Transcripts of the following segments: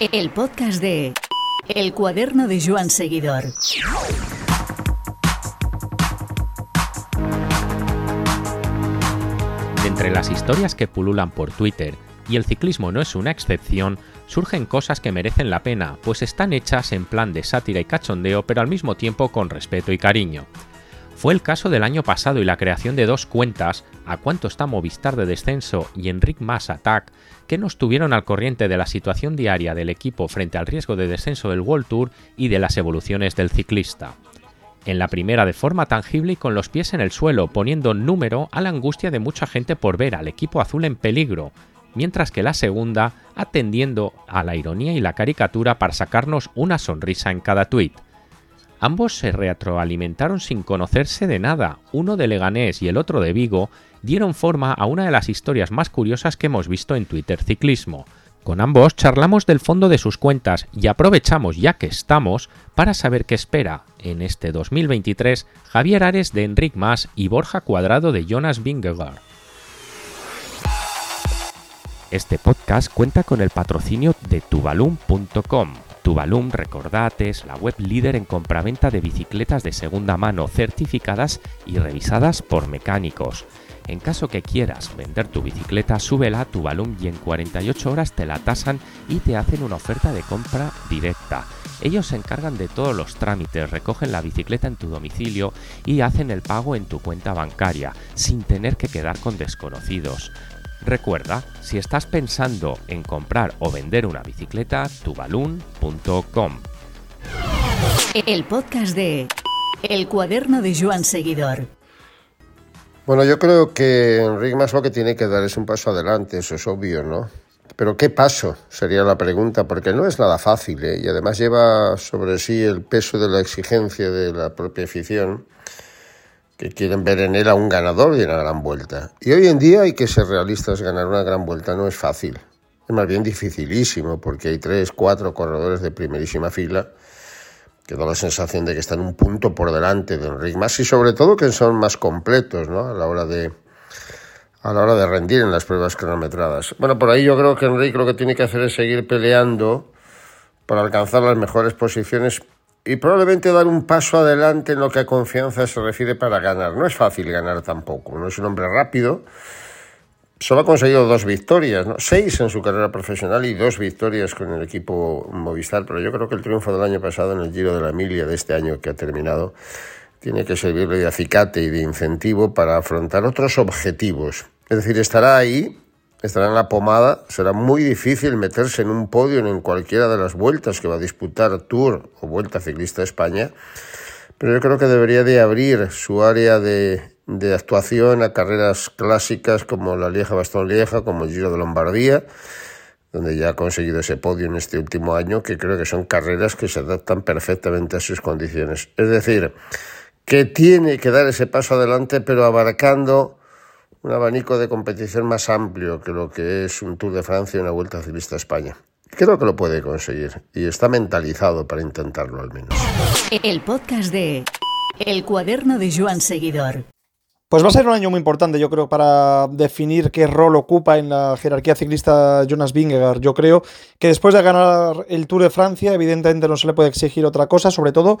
El podcast de El cuaderno de Joan Seguidor. De entre las historias que pululan por Twitter, y el ciclismo no es una excepción, surgen cosas que merecen la pena, pues están hechas en plan de sátira y cachondeo, pero al mismo tiempo con respeto y cariño. Fue el caso del año pasado y la creación de dos cuentas, A cuánto está Movistar de descenso y Enric Mas Attack, que nos tuvieron al corriente de la situación diaria del equipo frente al riesgo de descenso del World Tour y de las evoluciones del ciclista. En la primera de forma tangible y con los pies en el suelo, poniendo número a la angustia de mucha gente por ver al equipo azul en peligro, mientras que la segunda atendiendo a la ironía y la caricatura para sacarnos una sonrisa en cada tuit. Ambos se retroalimentaron sin conocerse de nada, uno de Leganés y el otro de Vigo, dieron forma a una de las historias más curiosas que hemos visto en Twitter Ciclismo. Con ambos charlamos del fondo de sus cuentas y aprovechamos ya que estamos para saber qué espera en este 2023 Javier Ares de Enric Mas y Borja Cuadrado de Jonas Vingegaard. Este podcast cuenta con el patrocinio de tubalum.com Tuvalum, recordate, es la web líder en compraventa de bicicletas de segunda mano certificadas y revisadas por mecánicos. En caso que quieras vender tu bicicleta, súbela a Tuvalum y en 48 horas te la tasan y te hacen una oferta de compra directa. Ellos se encargan de todos los trámites, recogen la bicicleta en tu domicilio y hacen el pago en tu cuenta bancaria, sin tener que quedar con desconocidos. Recuerda, si estás pensando en comprar o vender una bicicleta, tubalun.com. El podcast de El cuaderno de Joan Seguidor. Bueno, yo creo que Enrique más lo que tiene que dar es un paso adelante, eso es obvio, ¿no? Pero ¿qué paso? Sería la pregunta, porque no es nada fácil ¿eh? y además lleva sobre sí el peso de la exigencia de la propia afición que quieren ver en él a un ganador de una gran vuelta. Y hoy en día hay que ser realistas, ganar una gran vuelta no es fácil. Es más bien dificilísimo, porque hay tres, cuatro corredores de primerísima fila que da la sensación de que están un punto por delante de Enrique Mas y sobre todo que son más completos ¿no? a la hora de a la hora de rendir en las pruebas cronometradas. Bueno, por ahí yo creo que Enrique lo que tiene que hacer es seguir peleando para alcanzar las mejores posiciones y probablemente dar un paso adelante en lo que a confianza se refiere para ganar. No es fácil ganar tampoco, no es un hombre rápido. Solo ha conseguido dos victorias, ¿no? seis en su carrera profesional y dos victorias con el equipo Movistar, pero yo creo que el triunfo del año pasado en el Giro de la Emilia de este año que ha terminado tiene que servirle de acicate y de incentivo para afrontar otros objetivos. Es decir, estará ahí, estará en la pomada, será muy difícil meterse en un podio en cualquiera de las vueltas que va a disputar Tour o Vuelta Ciclista España, pero yo creo que debería de abrir su área de, de actuación a carreras clásicas como la Lieja-Bastón-Lieja, como el Giro de Lombardía, donde ya ha conseguido ese podio en este último año, que creo que son carreras que se adaptan perfectamente a sus condiciones. Es decir, que tiene que dar ese paso adelante, pero abarcando un abanico de competición más amplio que lo que es un Tour de Francia y una Vuelta Ciclista a España. Creo que lo puede conseguir y está mentalizado para intentarlo al menos. El podcast de El cuaderno de Joan Seguidor. Pues va a ser un año muy importante, yo creo, para definir qué rol ocupa en la jerarquía ciclista Jonas Vingegaard. Yo creo que después de ganar el Tour de Francia, evidentemente no se le puede exigir otra cosa, sobre todo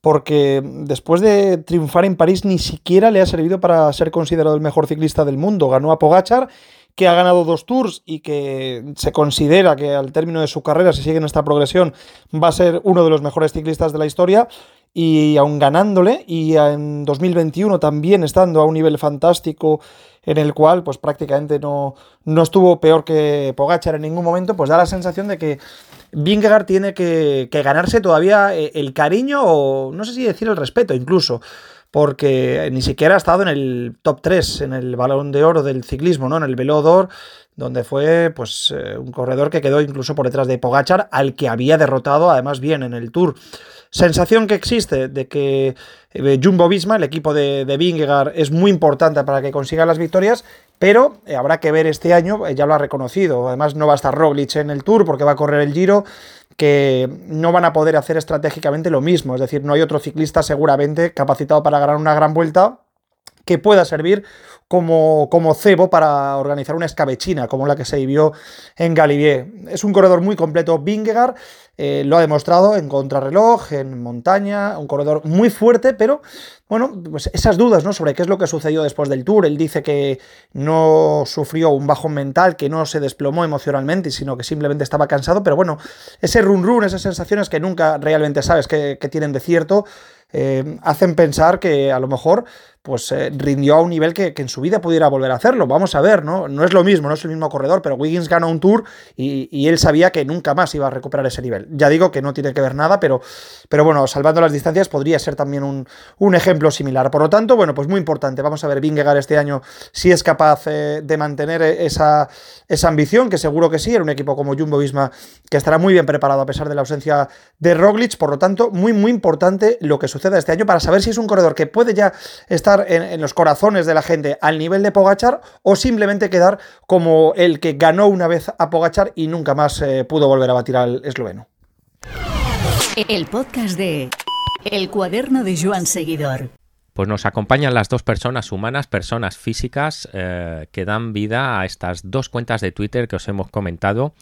porque después de triunfar en París ni siquiera le ha servido para ser considerado el mejor ciclista del mundo. Ganó a Pogachar, que ha ganado dos tours y que se considera que al término de su carrera, si sigue en esta progresión, va a ser uno de los mejores ciclistas de la historia y aún ganándole y en 2021 también estando a un nivel fantástico en el cual pues prácticamente no, no estuvo peor que Pogachar en ningún momento, pues da la sensación de que Vingegaard tiene que, que ganarse todavía eh, el cariño o no sé si decir el respeto incluso, porque ni siquiera ha estado en el top 3, en el balón de oro del ciclismo, ¿no? En el Velodor, donde fue pues eh, un corredor que quedó incluso por detrás de Pogachar, al que había derrotado además bien en el Tour. Sensación que existe de que eh, Jumbo Visma, el equipo de, de Vingegaard, es muy importante para que consiga las victorias, pero eh, habrá que ver este año, ya lo ha reconocido, además no va a estar Roglic en el Tour porque va a correr el Giro, que no van a poder hacer estratégicamente lo mismo, es decir, no hay otro ciclista seguramente capacitado para ganar una gran vuelta que pueda servir como, como cebo para organizar una escabechina como la que se vivió en Galibier. Es un corredor muy completo, Vingegaard, eh, lo ha demostrado en contrarreloj, en montaña, un corredor muy fuerte, pero bueno, pues esas dudas ¿no? sobre qué es lo que sucedió después del Tour. Él dice que no sufrió un bajón mental, que no se desplomó emocionalmente, sino que simplemente estaba cansado, pero bueno, ese run run, esas sensaciones que nunca realmente sabes que, tienen de cierto, eh, hacen pensar que a lo mejor pues eh, rindió a un nivel que, en su vida pudiera volver a hacerlo. Vamos a ver, ¿no? No es lo mismo, no es el mismo corredor, pero Wiggins ganó un tour y, él sabía que nunca más iba a recuperar ese nivel. Ya digo que no tiene que ver nada, pero, pero bueno, salvando las distancias podría ser también un, un, ejemplo similar. Por lo tanto, bueno, pues muy importante. Vamos a ver Vingegaard este año si es capaz eh, de mantener esa, esa ambición, que seguro que sí, era un equipo como Jumbo Visma que estará muy bien preparado a pesar de la ausencia de Roglic. Por lo tanto, muy, muy importante lo que suceda este año para saber si es un corredor que puede ya estar en, los corazones de la gente al nivel de Pogachar o simplemente quedar como el que ganó una vez a Pogachar y nunca más eh, pudo volver a batir al esloveno. El podcast de El cuaderno de Joan Seguidor. Pues nos acompañan las dos personas humanas, personas físicas, eh, que dan vida a estas dos cuentas de Twitter que os hemos comentado.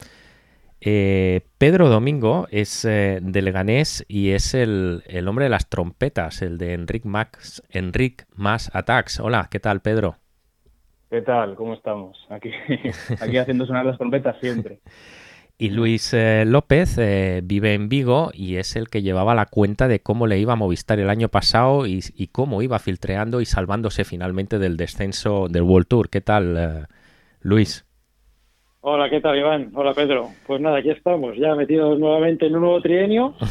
Eh, Pedro Domingo es eh, de Leganés y es el, hombre de las trompetas, el de Enric Max, Enric Más Attacks. Hola, ¿qué tal, Pedro? ¿Qué tal? ¿Cómo estamos? Aquí, aquí haciendo sonar las trompetas siempre. Y Luis eh, López vive en Vigo y es el que llevaba la cuenta de cómo le iba a Movistar el año pasado y, y cómo iba filtreando y salvándose finalmente del descenso del World Tour. ¿Qué tal, Luis? Hola, ¿qué tal, Iván? Hola, Pedro. Pues nada, aquí estamos, ya metidos nuevamente en un nuevo trienio.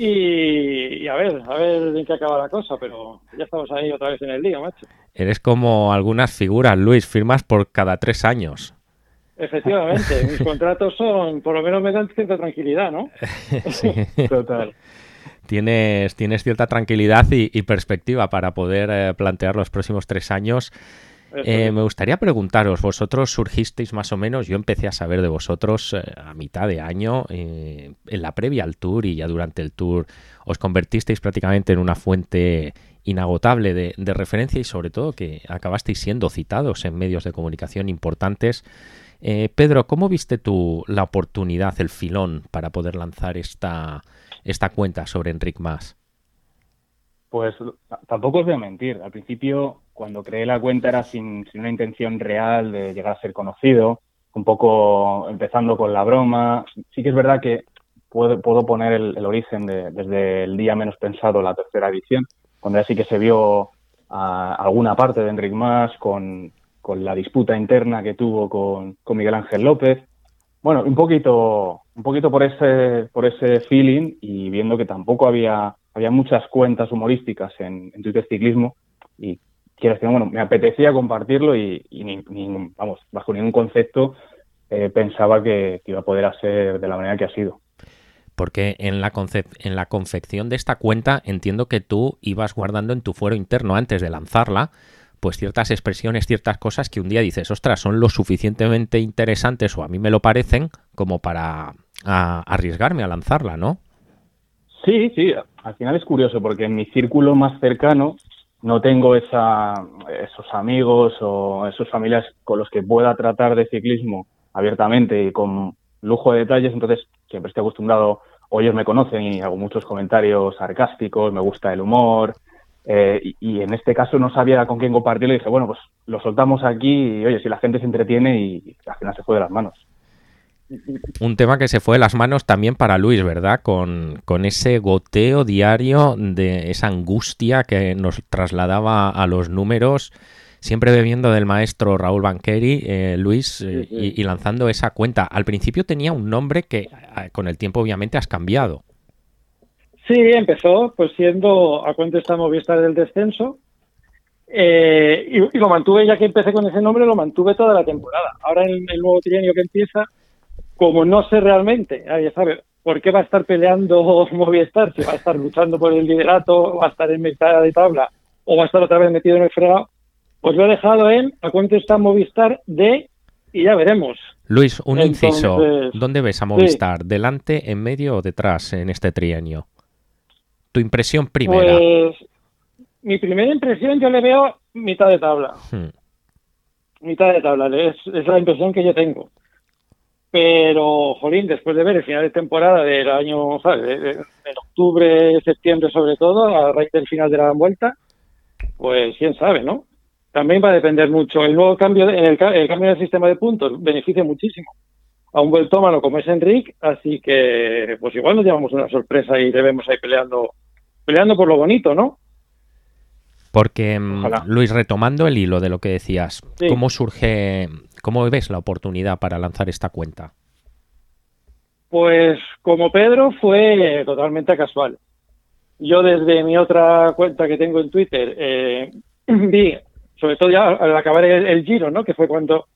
Y, a ver, a ver en qué acaba la cosa, pero ya estamos ahí otra vez en el día, macho. Eres como algunas figuras, Luis, firmas por cada tres años. Efectivamente, mis contratos son, por lo menos me dan cierta tranquilidad, ¿no? sí. Total. Tienes, tienes cierta tranquilidad y, perspectiva para poder eh, plantear los próximos tres años eh, me gustaría preguntaros, vosotros surgisteis más o menos, yo empecé a saber de vosotros eh, a mitad de año, eh, en la previa al tour y ya durante el tour os convertisteis prácticamente en una fuente inagotable de, referencia y sobre todo que acabasteis siendo citados en medios de comunicación importantes. Pedro, ¿cómo viste tú la oportunidad, el filón para poder lanzar esta, esta cuenta sobre Enric Mas? Pues tampoco os voy a mentir. Al principio cuando creé la cuenta era sin, una intención real de llegar a ser conocido, un poco empezando con la broma. Sí que es verdad que puedo, puedo poner el, origen de, desde el día menos pensado, la tercera edición, cuando ya sí que se vio a alguna parte de Enric Mas con, con la disputa interna que tuvo con, con, Miguel Ángel López. Bueno, un poquito, un poquito por ese, por ese feeling y viendo que tampoco había, había muchas cuentas humorísticas en, en Twitter Ciclismo y quiero decir, bueno, me apetecía compartirlo y, vamos, bajo ningún concepto eh, pensaba que, iba a poder hacer de la manera que ha sido. Porque en la, en la confección de esta cuenta entiendo que tú ibas guardando en tu fuero interno antes de lanzarla, pues ciertas expresiones, ciertas cosas que un día dices, ostras, son lo suficientemente interesantes o a mí me lo parecen como para arriesgarme a lanzarla, ¿no? Sí, sí, al final es curioso porque en mi círculo más cercano no tengo esa, esos amigos o esos familias con los que pueda tratar de ciclismo abiertamente y con lujo de detalles, entonces siempre estoy acostumbrado, o ellos me conocen y hago muchos comentarios sarcásticos, me gusta el humor, eh, y, en este caso no sabía con quién compartirlo y dije, bueno, pues lo soltamos aquí y oye, si la gente se entretiene y al final se fue de las manos. Un tema que se fue de las manos también para Luis, ¿verdad? Con, ese goteo diario de esa angustia que nos trasladaba a los números, siempre bebiendo del maestro Raúl Banqueri, eh, Luis, eh, Y, lanzando esa cuenta. Al principio tenía un nombre que eh, con el tiempo obviamente has cambiado. Sí, empezó pues siendo a cuenta está Movistar del descenso, y, lo mantuve, ya que empecé con ese nombre, lo mantuve toda la temporada. Ahora en el nuevo trienio que empieza, como no sé realmente, nadie sabe por qué va a estar peleando Movistar, si va a estar luchando por el liderato, va a estar en mitad de tabla o va a estar otra vez metido en el fregado, pues lo he dejado en a cuánto está Movistar de y ya veremos. Luis, un inciso. ¿Dónde ves a Movistar? ¿Delante, en medio o detrás en este trienio? Tu impresión primera. Pues mi primera impresión yo le veo mitad de tabla. Hmm. Mitad de tabla, es, es la impresión que yo tengo. Pero, jolín, después de ver el final de temporada del año, ¿sabes? De octubre, septiembre sobre todo, a raíz del final de la vuelta, pues quién sabe, ¿no? También va a depender mucho. El nuevo cambio, de- el, ca- el cambio del sistema de puntos beneficia muchísimo a un vueltómano como es Enric, así que pues igual nos llevamos una sorpresa y le vemos ahí peleando, peleando por lo bonito, ¿no? Porque, mm, Ojalá. Luis, retomando el hilo de lo que decías, Sí. ¿cómo surge, cómo ves la oportunidad para lanzar esta cuenta? Pues como Pedro fue totalmente casual. Yo desde mi otra cuenta que tengo en Twitter eh, vi, sobre todo ya al acabar el, giro, ¿no? Que fue cuando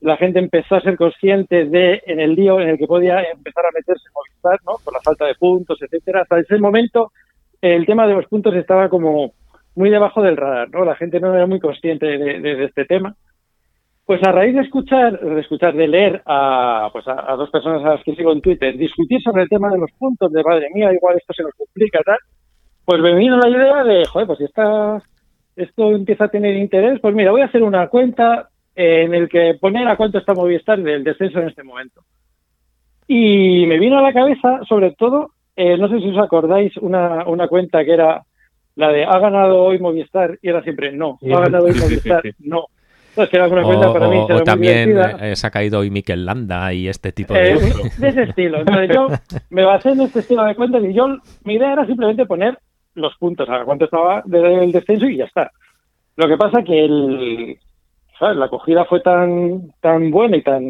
la gente empezó a ser consciente de en el lío en el que podía empezar a meterse en Movistar, ¿no? Por la falta de puntos, etcétera. Hasta ese momento el tema de los puntos estaba como muy debajo del radar, ¿no? La gente no era muy consciente de este tema. Pues a raíz de escuchar, de escuchar, de leer a, pues a, a dos personas a las que sigo en Twitter discutir sobre el tema de los puntos, de madre mía, igual esto se nos complica, tal, pues me vino la idea de, joder, pues si esta, esto empieza a tener interés, pues mira, voy a hacer una cuenta en el que poner a cuánto está Movistar del descenso en este momento. Y me vino a la cabeza, sobre todo, eh, no sé si os acordáis, una, una cuenta que era la de ha ganado hoy Movistar y era siempre no, ha ganado hoy Movistar, sí. No. Que O, para mí o- o también divertida. eh, se ha caído hoy Mikel Landa y este tipo Eh, de... de ese estilo. Entonces yo me basé en este estilo de cuentas y yo mi idea era simplemente poner los puntos a cuánto estaba del descenso y ya está. Lo que pasa que el, ¿sabes? la acogida fue tan tan buena y tan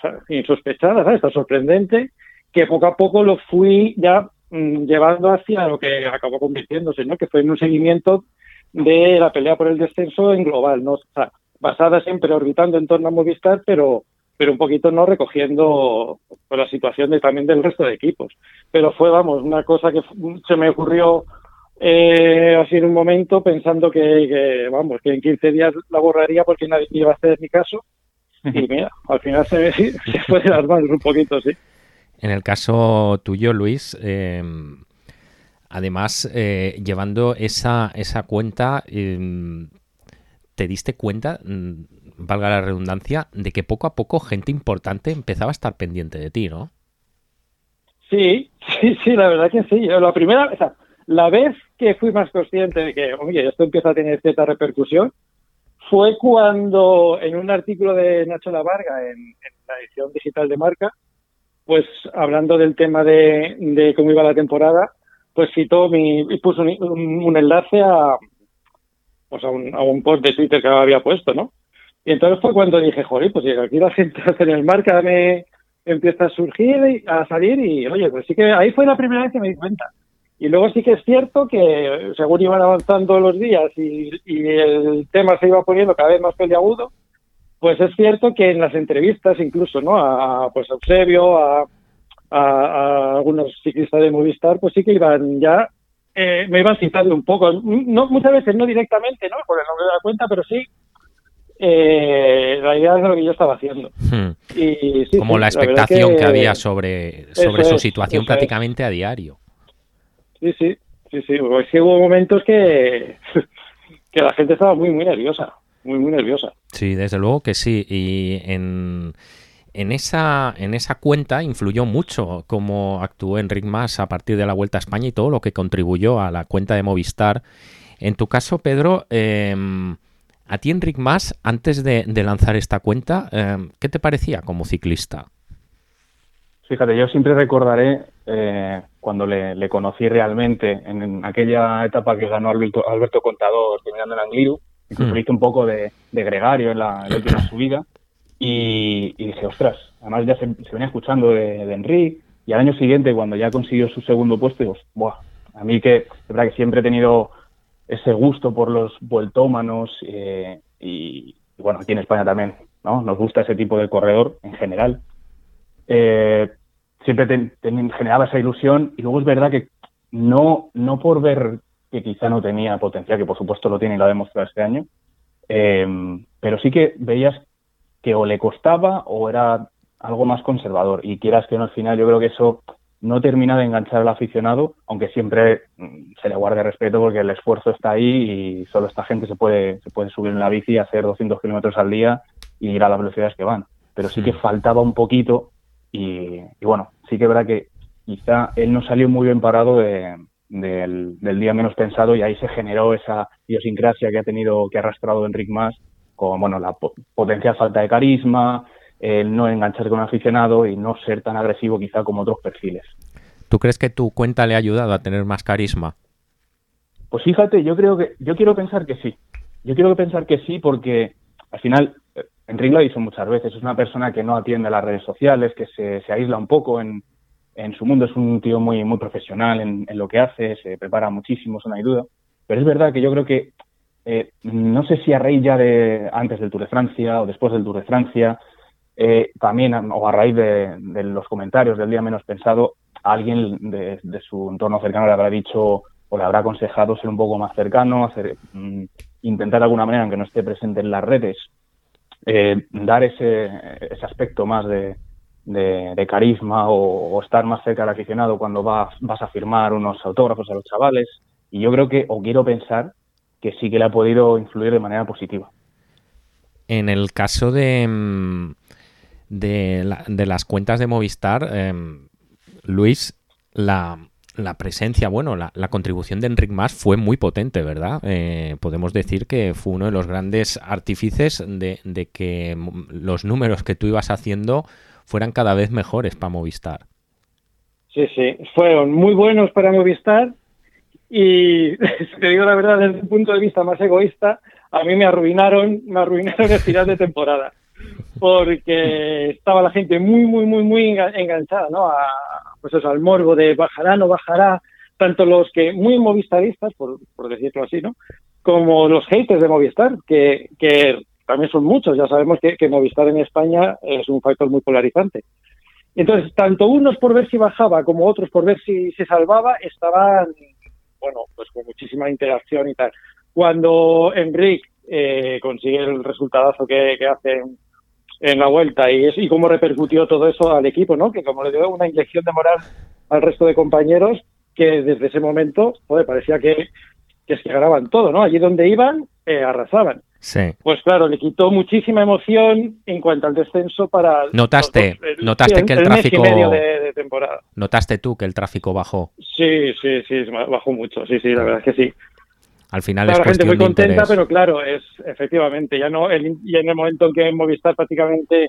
¿sabes? insospechada, ¿sabes? tan sorprendente, que poco a poco lo fui ya mm, llevando hacia lo que acabó convirtiéndose, ¿no? que fue en un seguimiento de la pelea por el descenso en global, ¿no? O sea, basada siempre orbitando en torno a Movistar, pero pero un poquito no recogiendo pues, la situación de, también del resto de equipos. Pero fue, vamos, una cosa que se me ocurrió eh, así en un momento pensando que, que, vamos, que en 15 días la borraría porque nadie iba a hacer mi caso. Y mira, al final se, me, se fue de las manos un poquito, sí. En el caso tuyo, Luis, eh, además, eh, llevando esa, esa cuenta, eh, ¿te diste cuenta, mm, valga la redundancia, de que poco a poco gente importante empezaba a estar pendiente de ti, ¿no? Sí, sí, sí, la verdad que sí. La primera, o sea, la vez que fui más consciente de que, oye, esto empieza a tener cierta repercusión, fue cuando en un artículo de Nacho Lavarga en, en la edición digital de Marca, pues hablando del tema de, cómo iba la temporada, pues citó mi, y puso un enlace a, pues a, un, a un post de Twitter que había puesto, ¿no? Y entonces fue cuando dije, joder, pues aquí la gente en el Marca me empieza a surgir, y a salir y, oye, pues sí que ahí fue la primera vez que me di cuenta. Y luego sí que es cierto que según iban avanzando los días y, y el tema se iba poniendo cada vez más peliagudo, pues es cierto que en las entrevistas incluso, ¿no? A, pues a Eusebio, a, a, a algunos ciclistas de Movistar, pues sí que iban ya, eh, me iban citando un poco, no muchas veces no directamente, ¿no? Por el nombre de la cuenta, pero sí eh, la idea de lo que yo estaba haciendo. Hmm. Y, sí, Como sí, la expectación que... había sobre, sobre su es, situación es. prácticamente a diario. Sí, sí, sí, sí. Pues sí hubo momentos que, que la gente estaba muy, muy nerviosa. Muy, muy nerviosa. Sí, desde luego que sí. Y en, en, esa, en esa cuenta influyó mucho cómo actuó Enric Mas a partir de la Vuelta a España y todo lo que contribuyó a la cuenta de Movistar. En tu caso, Pedro, eh, a ti Enric Mas, antes de, de lanzar esta cuenta, eh, ¿qué te parecía como ciclista? Fíjate, yo siempre recordaré eh, cuando le, le, conocí realmente en, en, aquella etapa que ganó Alberto, Alberto Contador terminando en Angliru, incluso mm. un poco de, de, gregario en la, en la última subida y, y, dije, ostras, además ya se, se venía escuchando de, de Enrique y al año siguiente cuando ya consiguió su segundo puesto, digo, Buah, a mí que, de verdad que siempre he tenido ese gusto por los vueltómanos eh, y, y, bueno, aquí en España también, ¿no? Nos gusta ese tipo de corredor en general. Eh, siempre generaba esa ilusión y luego es verdad que no, no por ver que quizá no tenía potencial, que por supuesto lo tiene y lo ha demostrado este año, eh, pero sí que veías que o le costaba o era algo más conservador y quieras que no al final yo creo que eso no termina de enganchar al aficionado, aunque siempre mm, se le guarde respeto porque el esfuerzo está ahí y solo esta gente se puede, se puede subir en la bici, hacer 200 kilómetros al día y ir a las velocidades que van. Pero sí que faltaba un poquito y, y bueno, sí que es verdad que quizá él no salió muy bien parado de- del, del día menos pensado y ahí se generó esa idiosincrasia que ha tenido, que ha arrastrado Enric Mas con bueno, la po- potencial falta de carisma, el no enganchar con un aficionado y no ser tan agresivo quizá como otros perfiles. ¿Tú crees que tu cuenta le ha ayudado a tener más carisma? Pues fíjate, yo creo que, yo quiero pensar que sí. Yo quiero pensar que sí porque al final, eh, Enrique lo ha dicho muchas veces, es una persona que no atiende a las redes sociales, que se, se aísla un poco en, en su mundo, es un tío muy, muy profesional en, en lo que hace, se prepara muchísimo, eso no hay duda. Pero es verdad que yo creo que, eh, no sé si a raíz ya de antes del Tour de Francia o después del Tour de Francia, eh, también, o a raíz de, los comentarios del día menos pensado, alguien de, su entorno cercano le habrá dicho o le habrá aconsejado ser un poco más cercano, hacer, mm, intentar de alguna manera, aunque no esté presente en las redes, eh, dar ese, aspecto más de, carisma o, estar más cerca del aficionado cuando vas a firmar unos autógrafos a los chavales. Y yo creo que, o quiero pensar, que sí que le ha podido influir de manera positiva. En el caso de, mm, de, la- de las cuentas de Movistar, em, Luis, la, la presencia, bueno, la, la contribución de Enric Mas fue muy potente, ¿verdad? Eh, podemos decir que fue uno de los grandes artífices de, de que mm, los números que tú ibas haciendo fueran cada vez mejores para Movistar. Sí, sí, fueron muy buenos para Movistar y si te digo la verdad, desde un punto de vista más egoísta, a mí me arruinaron, me arruinaron el final de temporada porque estaba la gente muy, muy, muy, muy enga- enganchada, ¿no? A, pues eso, al morbo de bajará, no bajará, tanto los que muy movistaristas, por, por decirlo así, ¿no? Como los haters de Movistar, que, que también son muchos, ya sabemos que, que Movistar en España es un factor muy polarizante. Entonces, tanto unos por ver si bajaba como otros por ver si se salvaba, estaban, bueno, pues con muchísima interacción y tal. Cuando Enric eh, consigue el resultadazo que, que hace en, en la vuelta y, es, y cómo repercutió todo eso al equipo, ¿no? Que como le dio una inyección de moral al resto de compañeros, que desde ese momento, joder, parecía que, que se ganaban todo, ¿no? Allí donde iban, eh, arrasaban. Sí. Pues claro, le quitó muchísima emoción en cuanto al descenso para... Notaste- dos- el- notaste sí, que el mes y tráfico- medio de, de temporada. ¿Notaste tú que el tráfico bajó? Sí, sí, sí, bajó mucho, sí, sí, la verdad es que sí. Al final Estaba es la gente muy contenta, interés. pero claro, es efectivamente, ya no, el, y en el momento en que Movistar prácticamente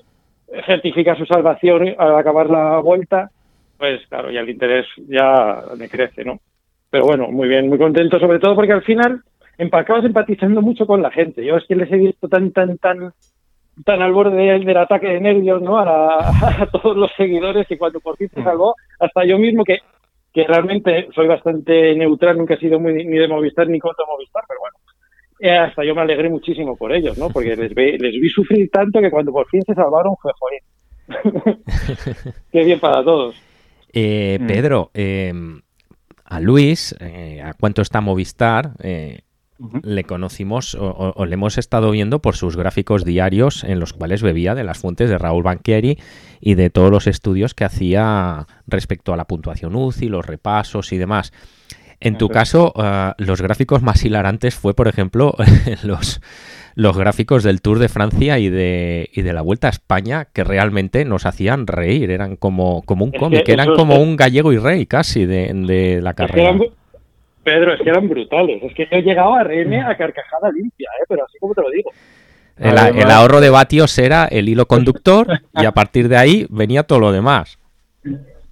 certifica su salvación al acabar la vuelta, pues claro, ya el interés ya me crece, ¿no? Pero bueno, muy bien, muy contento, sobre todo porque al final empa- acabas empatizando mucho con la gente. Yo es que les he visto tan, tan, tan, tan al borde del, del ataque de nervios, ¿no? A, la- a todos los seguidores que cuando por fin se salvó, hasta yo mismo que, que realmente soy bastante neutral, nunca he sido muy ni de Movistar ni contra Movistar, pero bueno. eh, hasta yo me alegré muchísimo por ellos, ¿no? Porque les, ve- les vi sufrir tanto que cuando por fin se salvaron fue joder. Qué bien para todos. Eh, Mm. Pedro, eh, a Luis, eh, a cuánto está Movistar, eh, Le conocimos o, o- o le hemos estado viendo por sus gráficos diarios en los cuales bebía de las fuentes de Raúl Banchieri y de todos los estudios que hacía respecto a la puntuación UCI, los repasos y demás. En tu caso, ah, los gráficos más hilarantes fue, por ejemplo, los, los gráficos del Tour de Francia y de, y de la Vuelta a España, que realmente nos hacían reír, eran como, como un cómic, eran como un gallego y rey casi de, de la carrera. Pedro, es que eran brutales. Es que yo he llegado a reírme a carcajada limpia, ¿eh? pero así como te lo digo. El, Además- el ahorro de vatios era el hilo conductor y a partir de ahí venía todo lo demás.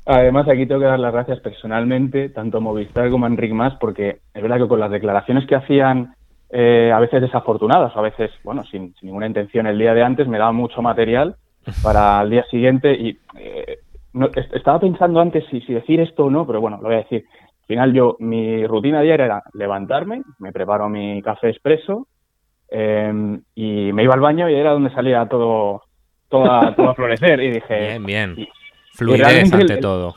Además, aquí tengo que dar las gracias personalmente, tanto a Movistar como a Enric Mas, porque es verdad que con las declaraciones que hacían, eh, a veces desafortunadas, o a veces, bueno, sin, sin ninguna intención el día de antes, me daba mucho material para el día siguiente y eh, no- estaba pensando antes si, si decir esto o no, pero bueno, lo voy a decir. Al final yo, mi rutina diaria era levantarme, me preparo mi café expreso eh, y me iba al baño y era donde salía todo, todo, a, todo a florecer y dije... Bien, bien. y- Fluidez ante el- todo.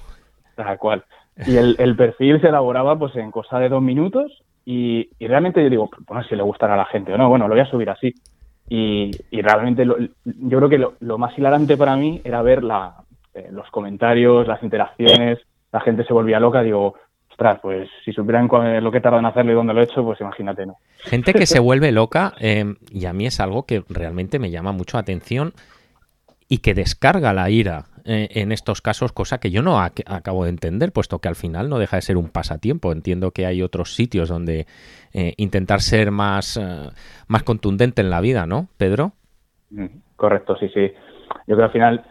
Tal cual. Y el, el perfil se elaboraba pues en cosa de dos minutos y, y realmente yo digo, bueno, si le gustará a la gente o no, bueno, lo voy a subir así. Y, y realmente lo- yo creo que lo, lo más hilarante para mí era ver la, eh, los comentarios, las interacciones, la gente se volvía loca, digo, ostras, pues si supieran lo que tardan en hacerlo y dónde lo he hecho, pues imagínate, ¿no? Gente que se vuelve loca, eh, y a mí es algo que realmente me llama mucho atención y que descarga la ira eh, en estos casos, cosa que yo no acabo de entender, puesto que al final no deja de ser un pasatiempo. Entiendo que hay otros sitios donde eh, intentar ser más, más contundente en la vida, ¿no, Pedro? Mm, correcto, sí, sí. Yo creo que al final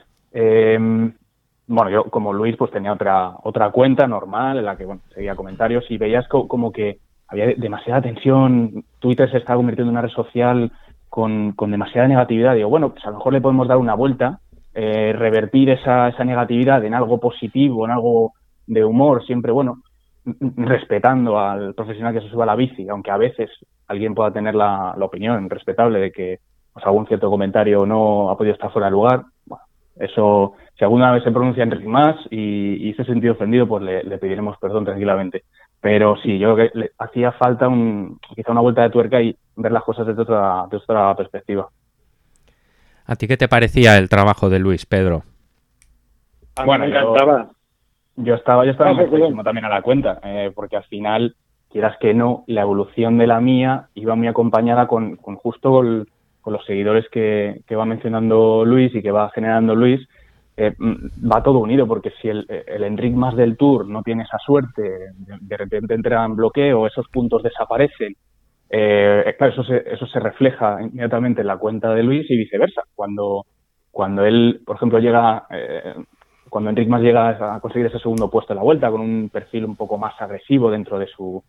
bueno, yo como Luis pues tenía otra otra cuenta normal en la que bueno, seguía comentarios y veías como que había demasiada tensión, Twitter se estaba convirtiendo en una red social con, con demasiada negatividad. Digo, bueno, pues a lo mejor le podemos dar una vuelta, eh, revertir esa, esa negatividad en algo positivo, en algo de humor, siempre, bueno, respetando al profesional que se suba a la bici, aunque a veces alguien pueda tener la, la opinión respetable de que pues, algún cierto comentario no ha podido estar fuera de lugar. Eso si alguna vez se pronuncia Enrique más y, y se sentido ofendido, pues le, pediremos perdón tranquilamente. Pero sí, yo creo que le hacía falta un, quizá una vuelta de tuerca y ver las cosas desde otra, otra perspectiva. ¿A ti qué te parecía el trabajo de Luis, Pedro? bueno, me encantaba. Yo, estaba, yo estaba muy también a la cuenta, eh, porque al final, quieras que no, la evolución de la mía iba muy acompañada con, con justo con, los seguidores que, que va mencionando Luis y que va generando Luis eh, mm, va todo unido, porque si el, el Enric más del Tour no tiene esa suerte, de, repente entra en bloqueo, esos puntos desaparecen, eh, claro, eso se, eso se refleja inmediatamente en la cuenta de Luis y viceversa. Cuando, cuando él, por ejemplo, llega, eh, cuando Enric más llega a conseguir ese segundo puesto en la vuelta con un perfil un poco más agresivo dentro de su,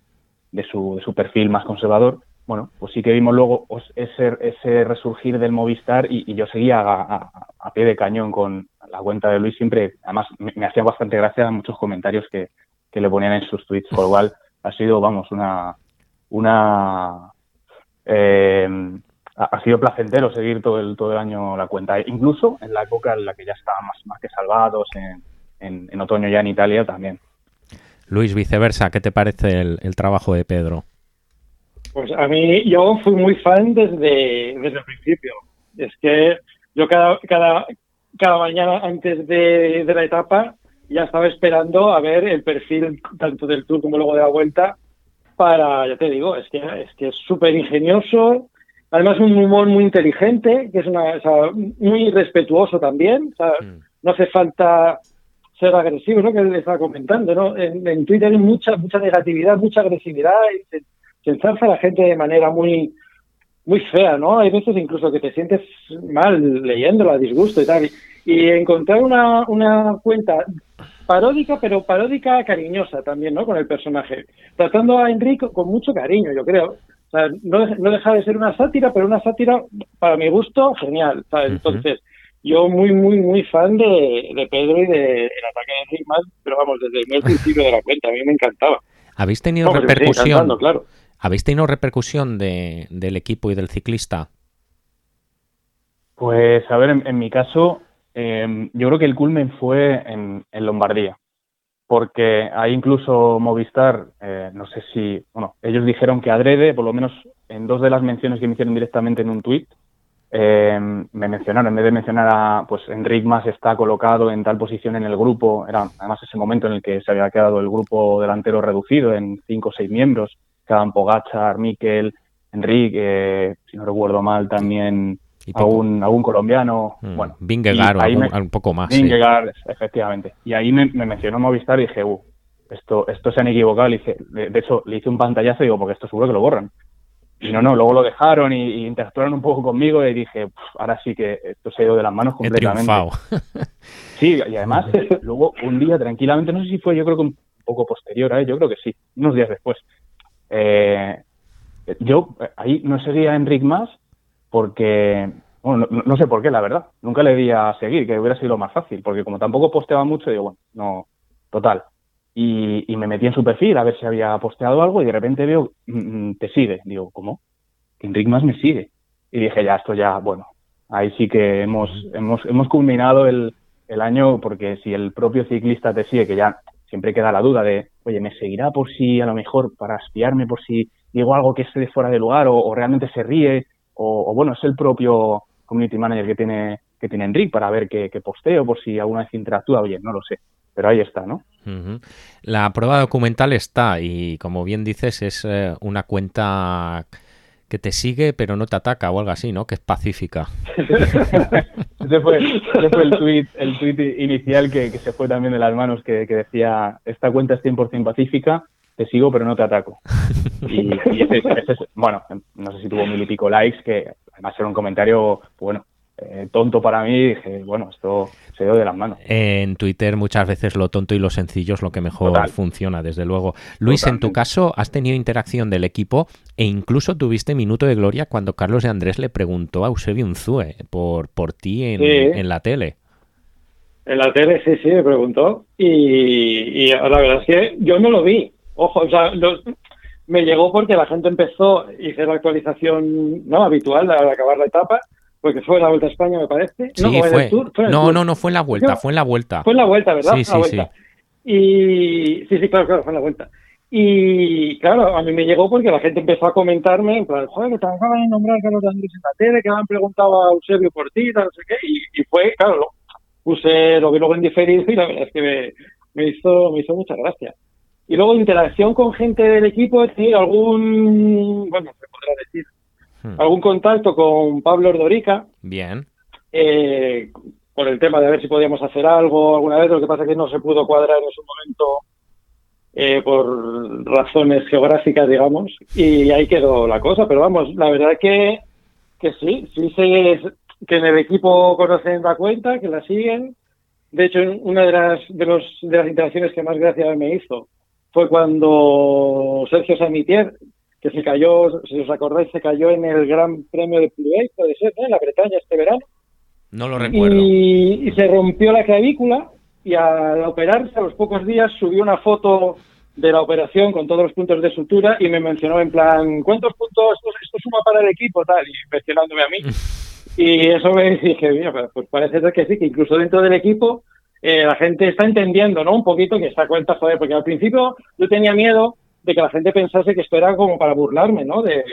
de su, de su perfil más conservador, bueno, pues sí que vimos luego ese, ese resurgir del Movistar y, yo seguía a, pie de cañón con la cuenta de Luis siempre, además me, hacía bastante gracia muchos comentarios que, le ponían en sus tweets, por lo cual ha sido, vamos, una, una eh, ha sido placentero seguir todo el, todo el año la cuenta, incluso en la época en la que ya estábamos más que salvados, en, en, otoño ya en Italia también. Luis, viceversa, ¿qué te parece el trabajo de Pedro? Pues a mí, yo fui muy fan desde, desde el principio. Es que yo cada, cada, cada mañana antes de, de la etapa ya estaba esperando a ver el perfil tanto del Tour como luego de la Vuelta para, ya te digo, es que es que es súper ingenioso, además un humor muy inteligente, que es una, muy respetuoso también, mm. no hace falta ser agresivo, ¿no? Que él estaba comentando, ¿no? En, en Twitter hay mucha mucha negatividad, mucha agresividad, y se ensalza a la gente de manera muy muy fea, ¿no? Hay veces incluso que te sientes mal leyéndolo, a disgusto y tal. Y, encontrar una, una cuenta paródica, pero paródica cariñosa también, ¿no? Con el personaje. Tratando a Enrique con mucho cariño, yo creo. O sea, no, no deja de ser una sátira, pero una sátira, para mi gusto, genial. Entonces, yo muy, muy, muy fan de, de Pedro y del de, ataque de más, pero vamos, desde el principio de la cuenta, a mí me encantaba. ¿Habéis tenido repercusión? claro. ¿Habéis tenido repercusión de, del equipo y del ciclista? Pues, a ver, en, mi caso, em, yo creo que el culmen fue en, Lombardía, porque ahí incluso Movistar, eh, no sé si, bueno, ellos dijeron que adrede, por lo menos en dos de las menciones que me hicieron directamente en un tuit, em, me mencionaron, en vez de mencionar a, pues Enric Mas está colocado en tal posición en el grupo, era además ese momento en el que se había quedado el grupo delantero reducido en cinco o seis miembros, quedaban Pogachar, Miquel, Enrique, si no recuerdo mal, también algún, algún colombiano. Mm, bueno, Vingegaard, un poco más. Vingegaard, efectivamente. Y ahí me, mencionó Movistar y dije, uh, esto, esto se han equivocado. Le hice, de, hecho, le hice un pantallazo y digo, porque esto seguro que lo borran. Y no, no, luego lo dejaron y, interactuaron un poco conmigo y dije, ahora sí que esto se ha ido de las manos completamente. sí, y además, luego un día tranquilamente, no sé si fue, yo creo que un poco posterior a yo creo que sí, unos días después, eh, yo ahí no seguía a Enric más porque, bueno, no, sé por qué, la verdad. Nunca le di a seguir, que hubiera sido más fácil, porque como tampoco posteaba mucho, digo, bueno, no, total. Y, me metí en su perfil a ver si había posteado algo y de repente veo, mm, mm, te sigue. Digo, ¿cómo? Enric más me sigue. Y dije, ya, esto ya, bueno, ahí sí que hemos, hemos, hemos culminado el, el año porque si el propio ciclista te sigue, que ya siempre queda la duda de, oye, ¿me seguirá por si a lo mejor para espiarme, por si digo algo que esté fuera de lugar o, realmente se ríe? O, bueno, es el propio community manager que tiene, que tiene Enric para ver qué, posteo, por si alguna vez interactúa, oye, no lo sé. Pero ahí está, ¿no? La prueba documental está y como bien dices es eh, una cuenta que te sigue pero no te ataca o algo así, ¿no? Que es pacífica. ese, fue, el tweet, el tweet inicial que, se fue también de las manos que, decía esta cuenta es 100% pacífica, te sigo pero no te ataco. Y, ese, bueno, no sé si tuvo mil y pico likes, que además era un comentario, bueno, eh, tonto para mí, dije, bueno, esto se dio de las manos. En Twitter muchas veces lo tonto y lo sencillo es lo que mejor funciona, desde luego. Luis, en tu caso, has tenido interacción del equipo e incluso tuviste minuto de gloria cuando Carlos de Andrés le preguntó a Eusebio Unzue por, por ti en, la tele. En la tele, sí, sí, me preguntó. Y, la verdad es que yo no lo vi. Ojo, o sea, me llegó porque la gente empezó, hice la actualización no habitual al acabar la etapa porque fue la Vuelta a España, me parece. no, fue. no, no, no fue en la Vuelta, fue en la Vuelta. Fue en la Vuelta, ¿verdad? Sí, sí, sí. Y sí, sí, claro, claro, fue en la Vuelta. Y claro, a mí me llegó porque la gente empezó a comentarme, en plan, joder, que te acaban de nombrar Carlos Andrés en la tele, que me han preguntado a Eusebio por ti, no sé qué, y, fue, claro, lo, puse, lo vi luego en diferido y la verdad es que me, me, hizo, me hizo mucha gracia. Y luego interacción con gente del equipo, es decir, algún, bueno, se podrá decir, Hmm. algún contacto con Pablo Ordorica. Bien. Eh, por el tema de ver si podíamos hacer algo alguna vez, lo que pasa es que no se pudo cuadrar en su momento eh, por razones geográficas, digamos, y ahí quedó la cosa. Pero vamos, la verdad que, que sí, sí sé que en el equipo conocen la cuenta, que la siguen. De hecho, una de las, de, los, de las interacciones que más gracia me hizo fue cuando Sergio Samitier, que se cayó, si os acordáis, se cayó en el Gran Premio de Plouay, puede ser, En la Bretaña este verano. No lo recuerdo. Y, se rompió la clavícula y al operarse a los pocos días subió una foto de la operación con todos los puntos de sutura y me mencionó en plan, ¿cuántos puntos esto, suma para el equipo? tal Y mencionándome a mí. y eso me dije, mira, pues parece ser que sí, que incluso dentro del equipo eh, la gente está entendiendo, ¿no? Un poquito que esta cuenta, joder, porque al principio yo tenía miedo de que la gente pensase que esto era como para burlarme, ¿no? De,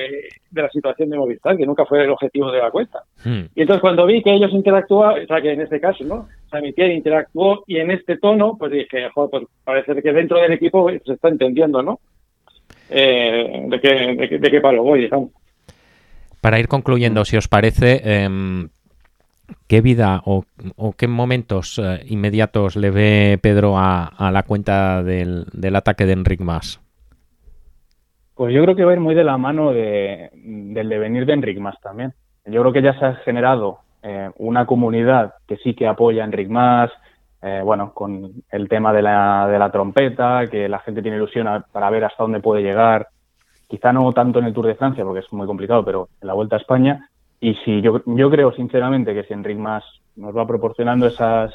la situación de Movistar, que nunca fue el objetivo de la cuenta. Hmm. Y entonces cuando vi que ellos interactuaban, o sea, que en este caso, ¿no? Samitier interactuó y en este tono, pues dije, joder, pues parece que dentro del equipo se está entendiendo, ¿no? Eh, de, qué, de, qué palo voy, digamos. Para ir concluyendo, si os parece, em, ¿qué vida o, qué momentos eh, inmediatos le ve Pedro a, la cuenta del, del ataque de Enric Mas? Pues yo creo que va a ir muy de la mano del devenir de Enric Mas también. Yo creo que ya se ha generado eh, una comunidad que sí que apoya a Enric Mas, eh, bueno, con el tema de la, de la trompeta, que la gente tiene ilusión para ver hasta dónde puede llegar. Quizá no tanto en el Tour de Francia, porque es muy complicado, pero en la Vuelta a España. Y si yo, yo creo sinceramente que si Enric Mas nos va proporcionando esas,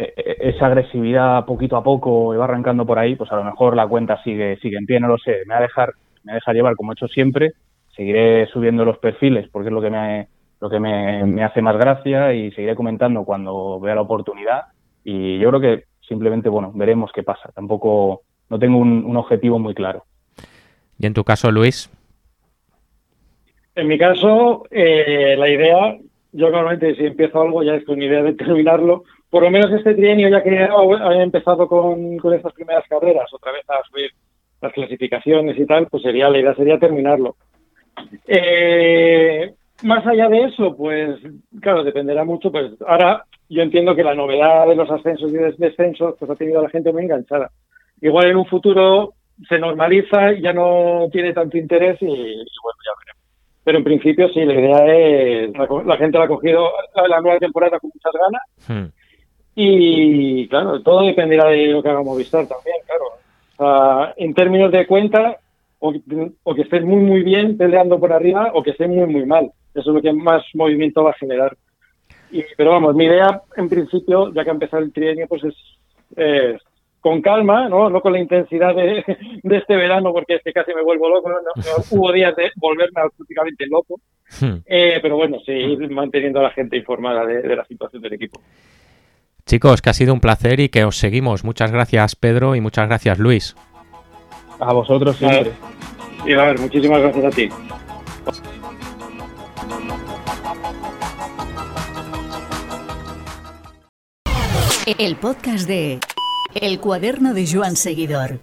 esa agresividad poquito a poco y va arrancando por ahí, pues a lo mejor la cuenta sigue, sigue en pie, no lo sé. Me va a dejar, me va llevar como he hecho siempre, seguiré subiendo los perfiles porque es lo que me, lo que me, hace más gracia y seguiré comentando cuando vea la oportunidad. Y yo creo que simplemente, bueno, veremos qué pasa. Tampoco, no tengo un, objetivo muy claro. ¿Y en tu caso, Luis? En mi caso, eh, la idea, yo normalmente si empiezo algo ya es con idea de terminarlo, por lo menos este trienio, ya que he empezado con, con estas primeras carreras, otra vez a subir las clasificaciones y tal, pues sería la idea sería terminarlo. Eh, más allá de eso, pues claro, dependerá mucho. Pues ahora yo entiendo que la novedad de los ascensos y descensos pues ha tenido a la gente muy enganchada. Igual en un futuro se normaliza ya no tiene tanto interés y, bueno, ya veremos. Pero en principio sí, la idea es, la, gente la ha cogido la nueva temporada con muchas ganas. Hmm. Y claro, todo dependerá de lo que haga Movistar también, claro. en términos de cuenta, o, que estés muy, muy bien peleando por arriba, o que esté muy, muy mal. Eso es lo que más movimiento va a generar. Y, pero vamos, mi idea, en principio, ya que ha empezado el trienio, pues es con calma, ¿no? no con la intensidad de, este verano, porque este casi me vuelvo loco. hubo días de volverme prácticamente loco. Hmm. Eh, pero bueno, sí, manteniendo a la gente informada de la situación del equipo. Chicos, que ha sido un placer y que os seguimos. Muchas gracias, Pedro, y muchas gracias, Luis. A vosotros siempre. Y a ver, muchísimas gracias a ti. El podcast de El cuaderno de Joan Seguidor.